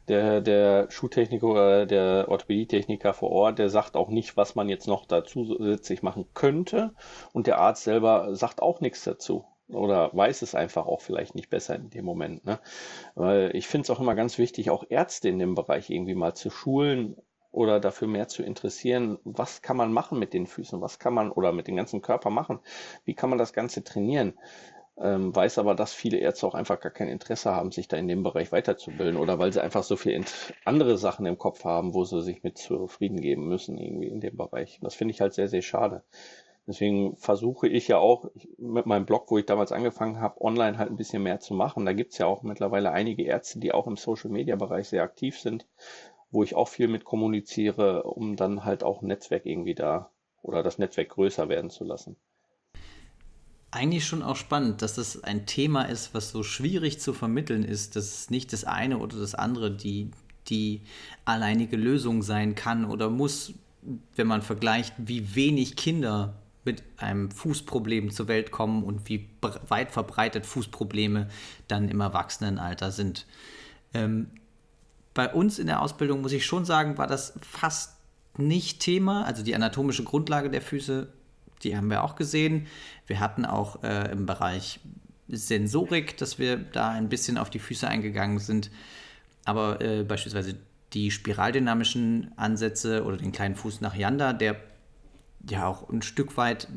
Der, der Schuhtechniker oder der Orthopädietechniker vor Ort, der sagt auch nicht, was man jetzt noch dazu zusätzlich machen könnte. Und der Arzt selber sagt auch nichts dazu. Oder weiß es einfach auch vielleicht nicht besser in dem Moment. Ne? Weil ich finde es auch immer ganz wichtig, auch Ärzte in dem Bereich irgendwie mal zu schulen oder dafür mehr zu interessieren, was kann man machen mit den Füßen, was kann man oder mit dem ganzen Körper machen, wie kann man das Ganze trainieren. Ähm, weiß aber, dass viele Ärzte auch einfach gar kein Interesse haben, sich da in dem Bereich weiterzubilden oder weil sie einfach so viele andere Sachen im Kopf haben, wo sie sich mit zufrieden geben müssen, irgendwie in dem Bereich. Das finde ich halt sehr, sehr schade. Deswegen versuche ich ja auch mit meinem Blog, wo ich damals angefangen habe, online halt ein bisschen mehr zu machen. Da gibt's ja auch mittlerweile einige Ärzte, die auch im Social-Media-Bereich sehr aktiv sind, wo ich auch viel mit kommuniziere, um dann halt auch ein Netzwerk irgendwie da oder das Netzwerk größer werden zu lassen eigentlich schon auch spannend, dass das ein Thema ist, was so schwierig zu vermitteln ist, dass es nicht das eine oder das andere die, die alleinige Lösung sein kann oder muss, wenn man vergleicht, wie wenig Kinder mit einem Fußproblem zur Welt kommen und wie weit verbreitet Fußprobleme dann im Erwachsenenalter sind. Ähm, bei uns in der Ausbildung muss ich schon sagen, war das fast nicht Thema. Also die anatomische Grundlage der Füße die haben wir auch gesehen. Wir hatten auch äh, im Bereich Sensorik, dass wir da ein bisschen auf die Füße eingegangen sind. Aber äh, beispielsweise die spiraldynamischen Ansätze oder den kleinen Fuß nach Yanda, der ja auch ein Stück weit,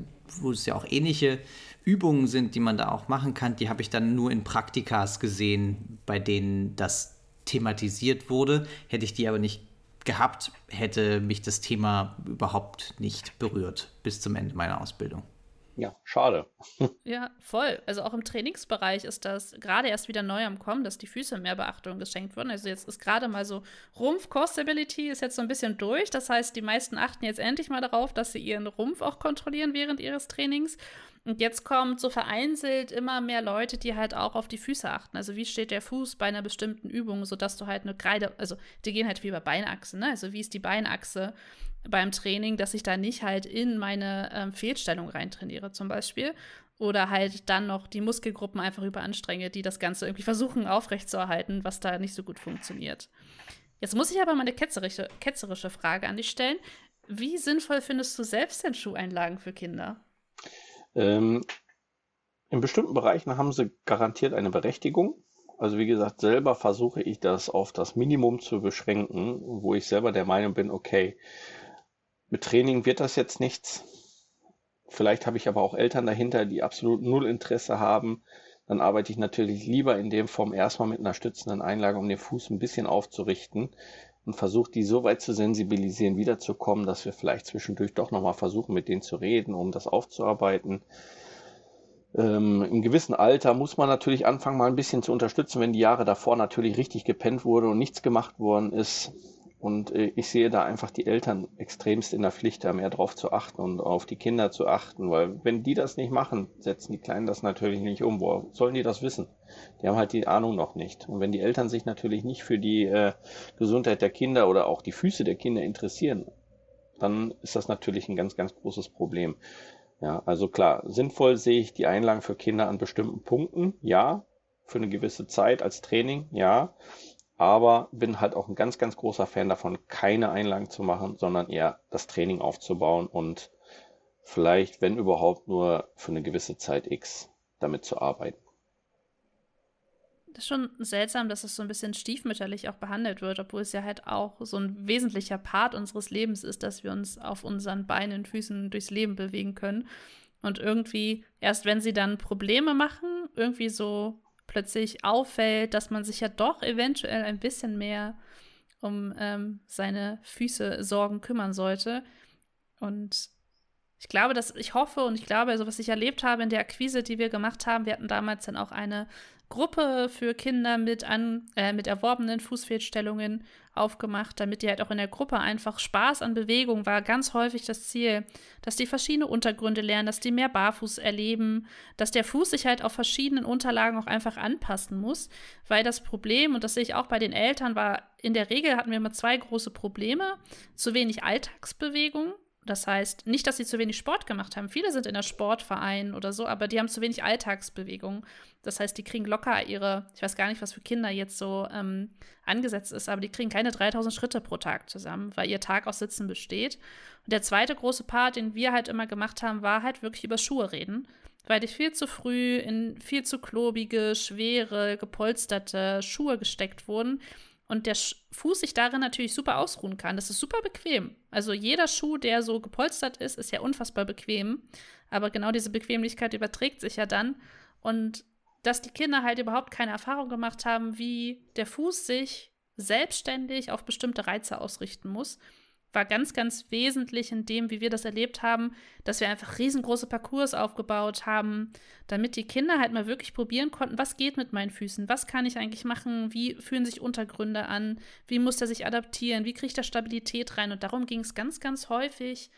wo es ja auch ähnliche Übungen sind, die man da auch machen kann, die habe ich dann nur in Praktikas gesehen, bei denen das thematisiert wurde. Hätte ich die aber nicht gehabt, hätte mich das Thema überhaupt nicht berührt bis zum Ende meiner Ausbildung. Ja, schade. Ja, voll. Also auch im Trainingsbereich ist das gerade erst wieder neu am Kommen, dass die Füße mehr Beachtung geschenkt wurden. Also jetzt ist gerade mal so Rumpf Core Stability ist jetzt so ein bisschen durch. Das heißt, die meisten achten jetzt endlich mal darauf, dass sie ihren Rumpf auch kontrollieren während ihres Trainings. Und jetzt kommt so vereinzelt immer mehr Leute, die halt auch auf die Füße achten. Also wie steht der Fuß bei einer bestimmten Übung, sodass du halt eine Kreide, also die gehen halt wie bei Beinachse, ne? Also wie ist die Beinachse beim Training, dass ich da nicht halt in meine ähm, Fehlstellung reintrainiere zum Beispiel. Oder halt dann noch die Muskelgruppen einfach überanstrenge, die das Ganze irgendwie versuchen aufrechtzuerhalten, was da nicht so gut funktioniert. Jetzt muss ich aber mal eine ketzerische, ketzerische Frage an dich stellen. Wie sinnvoll findest du selbst denn Schuheinlagen für Kinder? Ähm, in bestimmten Bereichen haben sie garantiert eine Berechtigung. Also wie gesagt, selber versuche ich das auf das Minimum zu beschränken, wo ich selber der Meinung bin, okay, mit Training wird das jetzt nichts. Vielleicht habe ich aber auch Eltern dahinter, die absolut null Interesse haben. Dann arbeite ich natürlich lieber in dem Form erstmal mit einer stützenden Einlage, um den Fuß ein bisschen aufzurichten und versuche die so weit zu sensibilisieren, wiederzukommen, dass wir vielleicht zwischendurch doch nochmal versuchen, mit denen zu reden, um das aufzuarbeiten. Ähm, Im gewissen Alter muss man natürlich anfangen, mal ein bisschen zu unterstützen, wenn die Jahre davor natürlich richtig gepennt wurde und nichts gemacht worden ist. Und äh, ich sehe da einfach die Eltern extremst in der Pflicht, da mehr drauf zu achten und auf die Kinder zu achten, weil wenn die das nicht machen, setzen die Kleinen das natürlich nicht um. Wo sollen die das wissen? Die haben halt die Ahnung noch nicht. Und wenn die Eltern sich natürlich nicht für die äh, Gesundheit der Kinder oder auch die Füße der Kinder interessieren, dann ist das natürlich ein ganz, ganz großes Problem. Ja, also klar, sinnvoll sehe ich die Einlagen für Kinder an bestimmten Punkten, ja, für eine gewisse Zeit als Training, ja aber bin halt auch ein ganz, ganz großer Fan davon, keine Einlagen zu machen, sondern eher das Training aufzubauen und vielleicht, wenn überhaupt, nur für eine gewisse Zeit X damit zu arbeiten. Das ist schon seltsam, dass es so ein bisschen stiefmütterlich auch behandelt wird, obwohl es ja halt auch so ein wesentlicher Part unseres Lebens ist, dass wir uns auf unseren Beinen, Füßen durchs Leben bewegen können. Und irgendwie, erst wenn sie dann Probleme machen, irgendwie so plötzlich auffällt, dass man sich ja doch eventuell ein bisschen mehr um ähm, seine Füße Sorgen kümmern sollte. Und ich glaube, dass ich hoffe und ich glaube, also was ich erlebt habe in der Akquise, die wir gemacht haben, wir hatten damals dann auch eine Gruppe für Kinder mit an äh, mit erworbenen Fußfehlstellungen aufgemacht, damit die halt auch in der Gruppe einfach Spaß an Bewegung war. Ganz häufig das Ziel, dass die verschiedene Untergründe lernen, dass die mehr barfuß erleben, dass der Fuß sich halt auf verschiedenen Unterlagen auch einfach anpassen muss, weil das Problem und das sehe ich auch bei den Eltern war in der Regel hatten wir immer zwei große Probleme, zu wenig Alltagsbewegung das heißt, nicht, dass sie zu wenig Sport gemacht haben. Viele sind in der Sportverein oder so, aber die haben zu wenig Alltagsbewegung. Das heißt, die kriegen locker ihre, ich weiß gar nicht, was für Kinder jetzt so ähm, angesetzt ist, aber die kriegen keine 3000 Schritte pro Tag zusammen, weil ihr Tag aus Sitzen besteht. Und der zweite große Part, den wir halt immer gemacht haben, war halt wirklich über Schuhe reden, weil die viel zu früh in viel zu klobige, schwere, gepolsterte Schuhe gesteckt wurden und der Fuß sich darin natürlich super ausruhen kann. Das ist super bequem. Also jeder Schuh, der so gepolstert ist, ist ja unfassbar bequem. Aber genau diese Bequemlichkeit überträgt sich ja dann. Und dass die Kinder halt überhaupt keine Erfahrung gemacht haben, wie der Fuß sich selbstständig auf bestimmte Reize ausrichten muss war ganz, ganz wesentlich in dem, wie wir das erlebt haben, dass wir einfach riesengroße Parcours aufgebaut haben, damit die Kinder halt mal wirklich probieren konnten, was geht mit meinen Füßen, was kann ich eigentlich machen, wie fühlen sich Untergründe an, wie muss er sich adaptieren, wie kriegt er Stabilität rein. Und darum ging es ganz, ganz häufig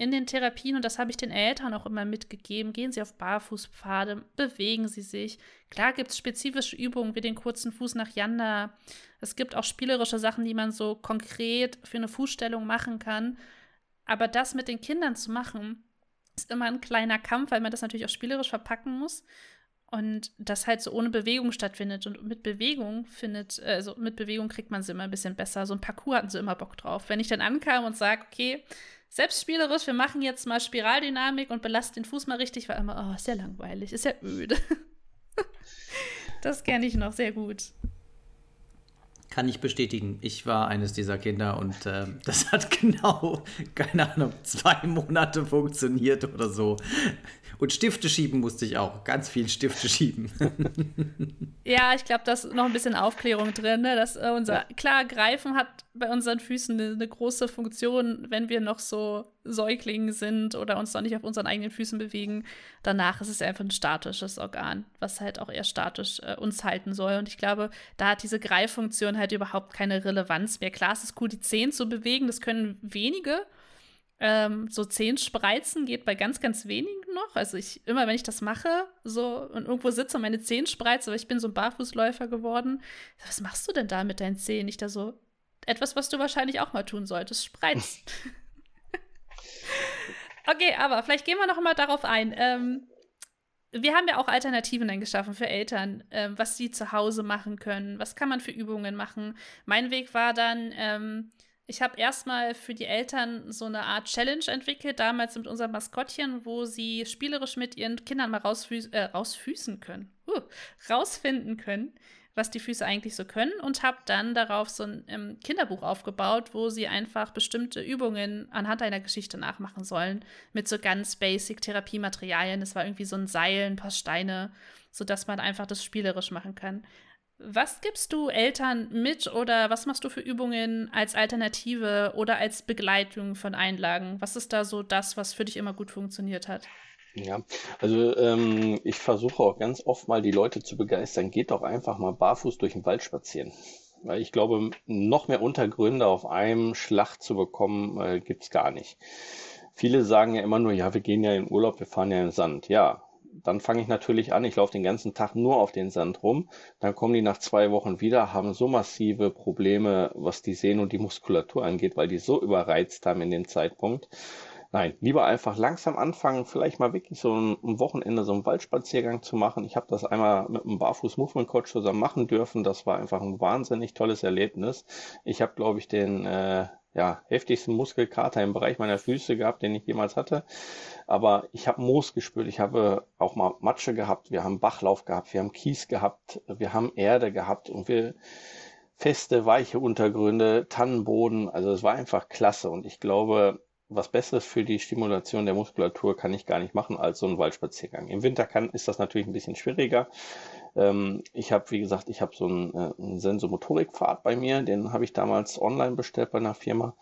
in den Therapien, und das habe ich den Eltern auch immer mitgegeben, gehen Sie auf Barfußpfade, bewegen Sie sich. Klar gibt es spezifische Übungen wie den kurzen Fuß nach Yanda. Es gibt auch spielerische Sachen, die man so konkret für eine Fußstellung machen kann. Aber das mit den Kindern zu machen, ist immer ein kleiner Kampf, weil man das natürlich auch spielerisch verpacken muss. Und das halt so ohne Bewegung stattfindet. Und mit Bewegung findet, also mit Bewegung kriegt man sie immer ein bisschen besser. So ein Parcours hatten sie immer Bock drauf. Wenn ich dann ankam und sage, okay, selbstspielerisch, wir machen jetzt mal Spiraldynamik und belasten den Fuß mal richtig, war immer, oh, ist ja langweilig, ist ja öde. das kenne ich noch sehr gut. Kann ich bestätigen. Ich war eines dieser Kinder und äh, das hat genau, keine Ahnung, zwei Monate funktioniert oder so. Und Stifte schieben musste ich auch. Ganz viel Stifte schieben. ja, ich glaube, da ist noch ein bisschen Aufklärung drin. Ne? Dass, äh, unser, klar, Greifen hat bei unseren Füßen eine, eine, große Funktion, wenn wir noch so Säuglinge sind oder uns noch nicht auf unseren eigenen Füßen bewegen. Danach ist es einfach ein statisches Organ, was halt auch eher statisch äh, uns halten soll. Und ich glaube, da hat diese Greiffunktion halt überhaupt keine Relevanz mehr. Klar, es ist cool, die Zehen zu bewegen. Das können wenige. Ähm, so zehn Spreizen geht bei ganz, ganz wenigen noch. Also ich, immer wenn ich das mache, so und irgendwo sitze und meine Zehen spreize, aber ich bin so ein Barfußläufer geworden. Was machst du denn da mit deinen Zehen? Ich da so, etwas, was du wahrscheinlich auch mal tun solltest, spreizen. okay, aber vielleicht gehen wir noch mal darauf ein. Ähm, wir haben ja auch Alternativen dann geschaffen für Eltern, ähm, was sie zu Hause machen können. Was kann man für Übungen machen? Mein Weg war dann, ähm, ich habe erstmal für die Eltern so eine Art Challenge entwickelt, damals mit unserem Maskottchen, wo sie spielerisch mit ihren Kindern mal rausfü äh, rausfüßen können, uh, rausfinden können, was die Füße eigentlich so können und habe dann darauf so ein ähm, Kinderbuch aufgebaut, wo sie einfach bestimmte Übungen anhand einer Geschichte nachmachen sollen mit so ganz basic Therapiematerialien. Das war irgendwie so ein Seil, ein paar Steine, sodass man einfach das spielerisch machen kann. Was gibst du Eltern mit oder was machst du für Übungen als Alternative oder als Begleitung von Einlagen? Was ist da so das, was für dich immer gut funktioniert hat? Ja, also ähm, ich versuche auch ganz oft mal die Leute zu begeistern, geht doch einfach mal barfuß durch den Wald spazieren. Weil ich glaube, noch mehr Untergründe auf einem Schlag zu bekommen, äh, gibt's gar nicht. Viele sagen ja immer nur, ja, wir gehen ja in Urlaub, wir fahren ja in den Sand. Ja, dann fange ich natürlich an, ich laufe den ganzen Tag nur auf den Sand rum. Dann kommen die nach zwei Wochen wieder, haben so massive Probleme, was die Sehnen und die Muskulatur angeht, weil die so überreizt haben in dem Zeitpunkt. Nein, lieber einfach langsam anfangen, vielleicht mal wirklich so ein, ein Wochenende so einen Waldspaziergang zu machen. Ich habe das einmal mit einem Barfuß Movement Coach zusammen machen dürfen. Das war einfach ein wahnsinnig tolles Erlebnis. Ich habe, glaube ich, den äh, ja, heftigsten Muskelkater im Bereich meiner Füße gehabt, den ich jemals hatte. Aber ich habe Moos gespürt, ich habe auch mal Matsche gehabt, wir haben Bachlauf gehabt, wir haben Kies gehabt, wir haben Erde gehabt und wir feste, weiche Untergründe, Tannenboden. Also es war einfach klasse und ich glaube, was Besseres für die Stimulation der Muskulatur kann ich gar nicht machen als so ein Waldspaziergang. Im Winter kann, ist das natürlich ein bisschen schwieriger. Ähm, ich habe, wie gesagt, ich habe so einen, äh, einen Sensomotorikpfad bei mir, den habe ich damals online bestellt bei einer Firma.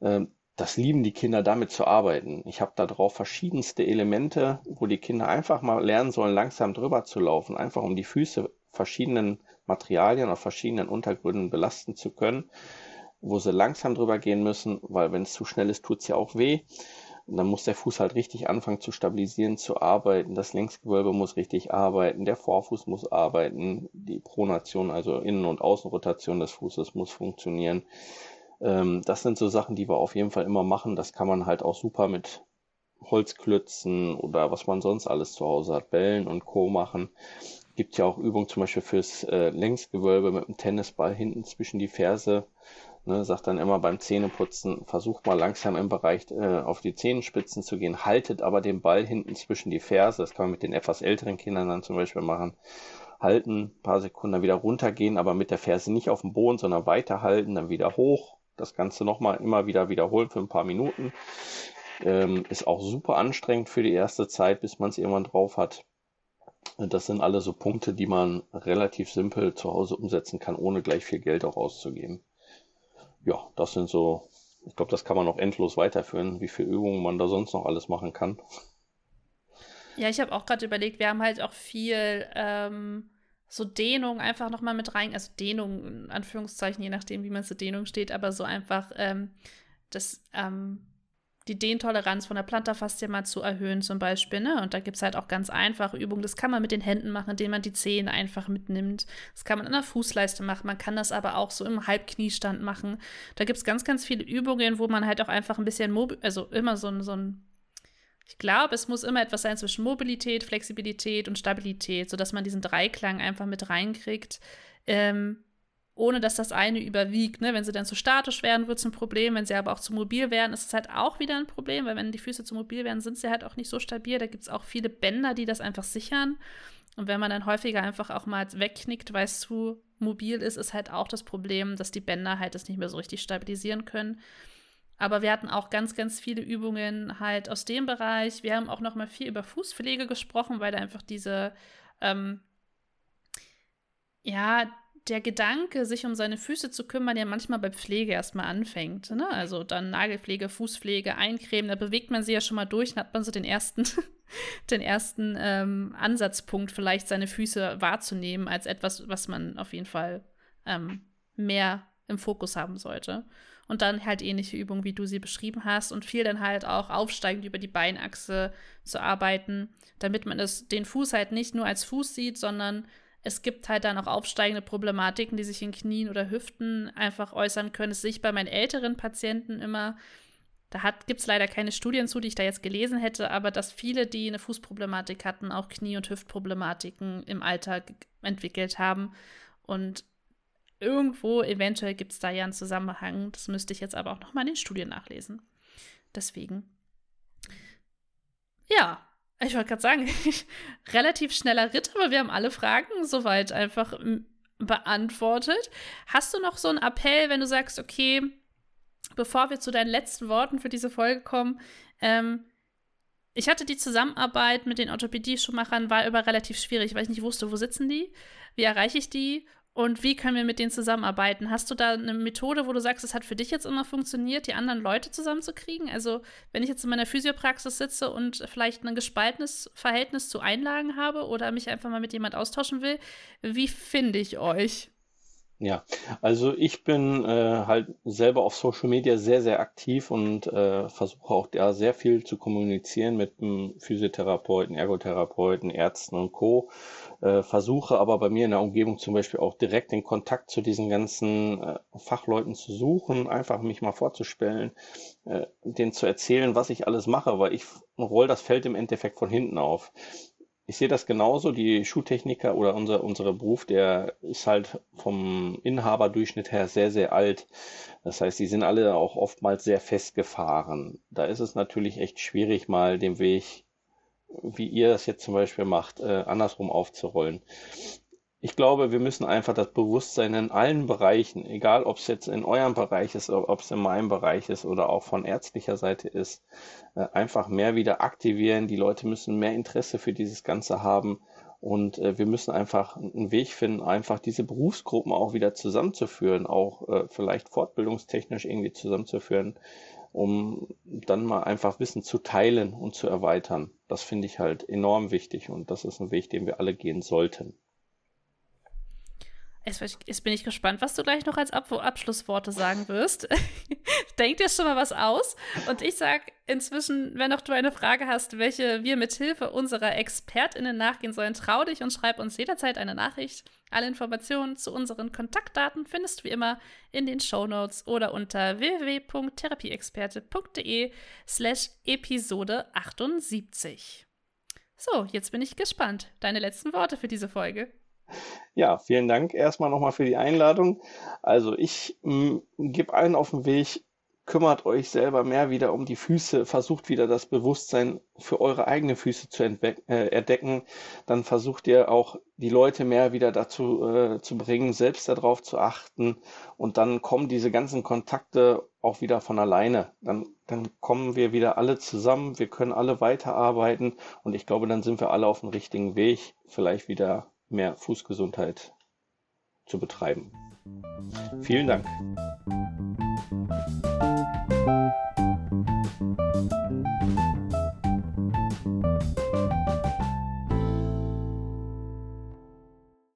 Ähm, das lieben die Kinder, damit zu arbeiten. Ich habe da drauf verschiedenste Elemente, wo die Kinder einfach mal lernen sollen, langsam drüber zu laufen, einfach um die Füße verschiedenen Materialien auf verschiedenen Untergründen belasten zu können, wo sie langsam drüber gehen müssen, weil wenn es zu schnell ist, tut es ja auch weh. Und dann muss der Fuß halt richtig anfangen zu stabilisieren, zu arbeiten. Das Längsgewölbe muss richtig arbeiten, der Vorfuß muss arbeiten, die Pronation, also Innen- und Außenrotation des Fußes muss funktionieren. Ähm, das sind so Sachen, die wir auf jeden Fall immer machen. Das kann man halt auch super mit Holzklötzen oder was man sonst alles zu Hause hat, Bällen und Co. machen. Gibt ja auch Übungen zum Beispiel fürs äh, Längsgewölbe mit dem Tennisball hinten zwischen die Ferse. Ne, sagt dann immer beim Zähneputzen, versucht mal langsam im Bereich äh, auf die Zehenspitzen zu gehen, haltet aber den Ball hinten zwischen die Ferse. Das kann man mit den etwas älteren Kindern dann zum Beispiel machen. Halten, paar Sekunden dann wieder runtergehen, aber mit der Ferse nicht auf dem Boden, sondern weiterhalten, dann wieder hoch, das Ganze nochmal immer wieder wiederholen für ein paar Minuten. Ähm, ist auch super anstrengend für die erste Zeit, bis man es irgendwann drauf hat. Das sind alle so Punkte, die man relativ simpel zu Hause umsetzen kann, ohne gleich viel Geld auch auszugeben. Ja, das sind so, ich glaube, das kann man noch endlos weiterführen, wie viele Übungen man da sonst noch alles machen kann. Ja, ich habe auch gerade überlegt, wir haben halt auch viel ähm, so Dehnung einfach nochmal mit rein, also Dehnung in Anführungszeichen, je nachdem, wie man zur Dehnung steht, aber so einfach ähm, das, ähm, die Dehntoleranz von der Plantarfaszie mal zu erhöhen zum Beispiel, ne? Und da gibt es halt auch ganz einfache Übungen. Das kann man mit den Händen machen, indem man die Zehen einfach mitnimmt. Das kann man in der Fußleiste machen. Man kann das aber auch so im Halbkniestand machen. Da gibt es ganz, ganz viele Übungen, wo man halt auch einfach ein bisschen, Mobi also immer so, so ein ich glaube, es muss immer etwas sein zwischen Mobilität, Flexibilität und Stabilität, sodass man diesen Dreiklang einfach mit reinkriegt, ähm, ohne dass das eine überwiegt. Ne? Wenn sie dann zu statisch werden, wird es ein Problem. Wenn sie aber auch zu mobil werden, ist es halt auch wieder ein Problem, weil wenn die Füße zu mobil werden, sind sie halt auch nicht so stabil. Da gibt es auch viele Bänder, die das einfach sichern. Und wenn man dann häufiger einfach auch mal wegknickt, weil es zu mobil ist, ist halt auch das Problem, dass die Bänder halt das nicht mehr so richtig stabilisieren können. Aber wir hatten auch ganz, ganz viele Übungen halt aus dem Bereich. Wir haben auch noch mal viel über Fußpflege gesprochen, weil da einfach diese, ähm, ja, der Gedanke, sich um seine Füße zu kümmern, ja manchmal bei Pflege erstmal anfängt. Ne? Also dann Nagelpflege, Fußpflege, Eincremen, da bewegt man sie ja schon mal durch, dann hat man so den ersten, den ersten ähm, Ansatzpunkt, vielleicht seine Füße wahrzunehmen, als etwas, was man auf jeden Fall ähm, mehr im Fokus haben sollte. Und dann halt ähnliche Übungen, wie du sie beschrieben hast. Und viel dann halt auch aufsteigend über die Beinachse zu arbeiten, damit man es, den Fuß halt nicht nur als Fuß sieht, sondern es gibt halt dann auch aufsteigende Problematiken, die sich in Knien oder Hüften einfach äußern können. Das sehe ich bei meinen älteren Patienten immer. Da gibt es leider keine Studien zu, die ich da jetzt gelesen hätte, aber dass viele, die eine Fußproblematik hatten, auch Knie- und Hüftproblematiken im Alltag entwickelt haben. Und irgendwo, eventuell gibt es da ja einen Zusammenhang. Das müsste ich jetzt aber auch nochmal in den Studien nachlesen. Deswegen. Ja, ich wollte gerade sagen, relativ schneller Ritt, aber wir haben alle Fragen soweit einfach beantwortet. Hast du noch so einen Appell, wenn du sagst, okay, bevor wir zu deinen letzten Worten für diese Folge kommen, ähm, ich hatte die Zusammenarbeit mit den Orthopädie-Schuhmachern war über relativ schwierig, weil ich nicht wusste, wo sitzen die, wie erreiche ich die und wie können wir mit denen zusammenarbeiten? Hast du da eine Methode, wo du sagst, es hat für dich jetzt immer funktioniert, die anderen Leute zusammenzukriegen? Also, wenn ich jetzt in meiner Physiopraxis sitze und vielleicht ein gespaltenes Verhältnis zu Einlagen habe oder mich einfach mal mit jemand austauschen will, wie finde ich euch? Ja, also ich bin äh, halt selber auf Social Media sehr, sehr aktiv und äh, versuche auch da sehr viel zu kommunizieren mit Physiotherapeuten, Ergotherapeuten, Ärzten und Co. Äh, versuche aber bei mir in der Umgebung zum Beispiel auch direkt den Kontakt zu diesen ganzen äh, Fachleuten zu suchen, einfach mich mal vorzustellen, äh, denen zu erzählen, was ich alles mache, weil ich roll das Feld im Endeffekt von hinten auf ich sehe das genauso. Die Schuhtechniker oder unser, unser Beruf, der ist halt vom Inhaberdurchschnitt her sehr, sehr alt. Das heißt, die sind alle auch oftmals sehr festgefahren. Da ist es natürlich echt schwierig, mal den Weg, wie ihr das jetzt zum Beispiel macht, äh, andersrum aufzurollen ich glaube, wir müssen einfach das Bewusstsein in allen Bereichen, egal ob es jetzt in eurem Bereich ist, ob es in meinem Bereich ist oder auch von ärztlicher Seite ist, äh, einfach mehr wieder aktivieren. Die Leute müssen mehr Interesse für dieses Ganze haben Und äh, wir müssen einfach einen Weg finden, einfach diese Berufsgruppen auch wieder zusammenzuführen, auch äh, vielleicht fortbildungstechnisch irgendwie zusammenzuführen, um dann mal einfach Wissen zu teilen und zu erweitern. Das finde ich halt enorm wichtig und das ist ein Weg, den wir alle gehen sollten. Jetzt, bin ich gespannt, was du gleich noch als Ab Abschlussworte sagen wirst. Denk dir schon mal was aus. Und ich sage inzwischen, wenn auch du eine Frage hast, welche wir mit Hilfe unserer ExpertInnen nachgehen sollen, trau dich und schreib uns jederzeit eine Nachricht. Alle Informationen zu unseren Kontaktdaten findest du wie immer in den Show Notes oder unter www.therapieexperte.de slash Episode 78. So, jetzt bin ich gespannt. Deine letzten Worte für diese Folge. Ja, vielen Dank erstmal nochmal für die Einladung. Also ich mm, gebe allen auf den Weg, kümmert euch selber mehr wieder um die Füße, versucht wieder das Bewusstsein für eure eigenen Füße zu äh, entdecken. Dann versucht ihr auch die Leute mehr wieder dazu äh, zu bringen, selbst darauf zu achten. Und dann kommen diese ganzen Kontakte auch wieder von alleine. Dann, dann kommen wir wieder alle zusammen, wir können alle weiterarbeiten und ich glaube, dann sind wir alle auf dem richtigen Weg, vielleicht wieder mehr Fußgesundheit zu betreiben. Vielen Dank. You.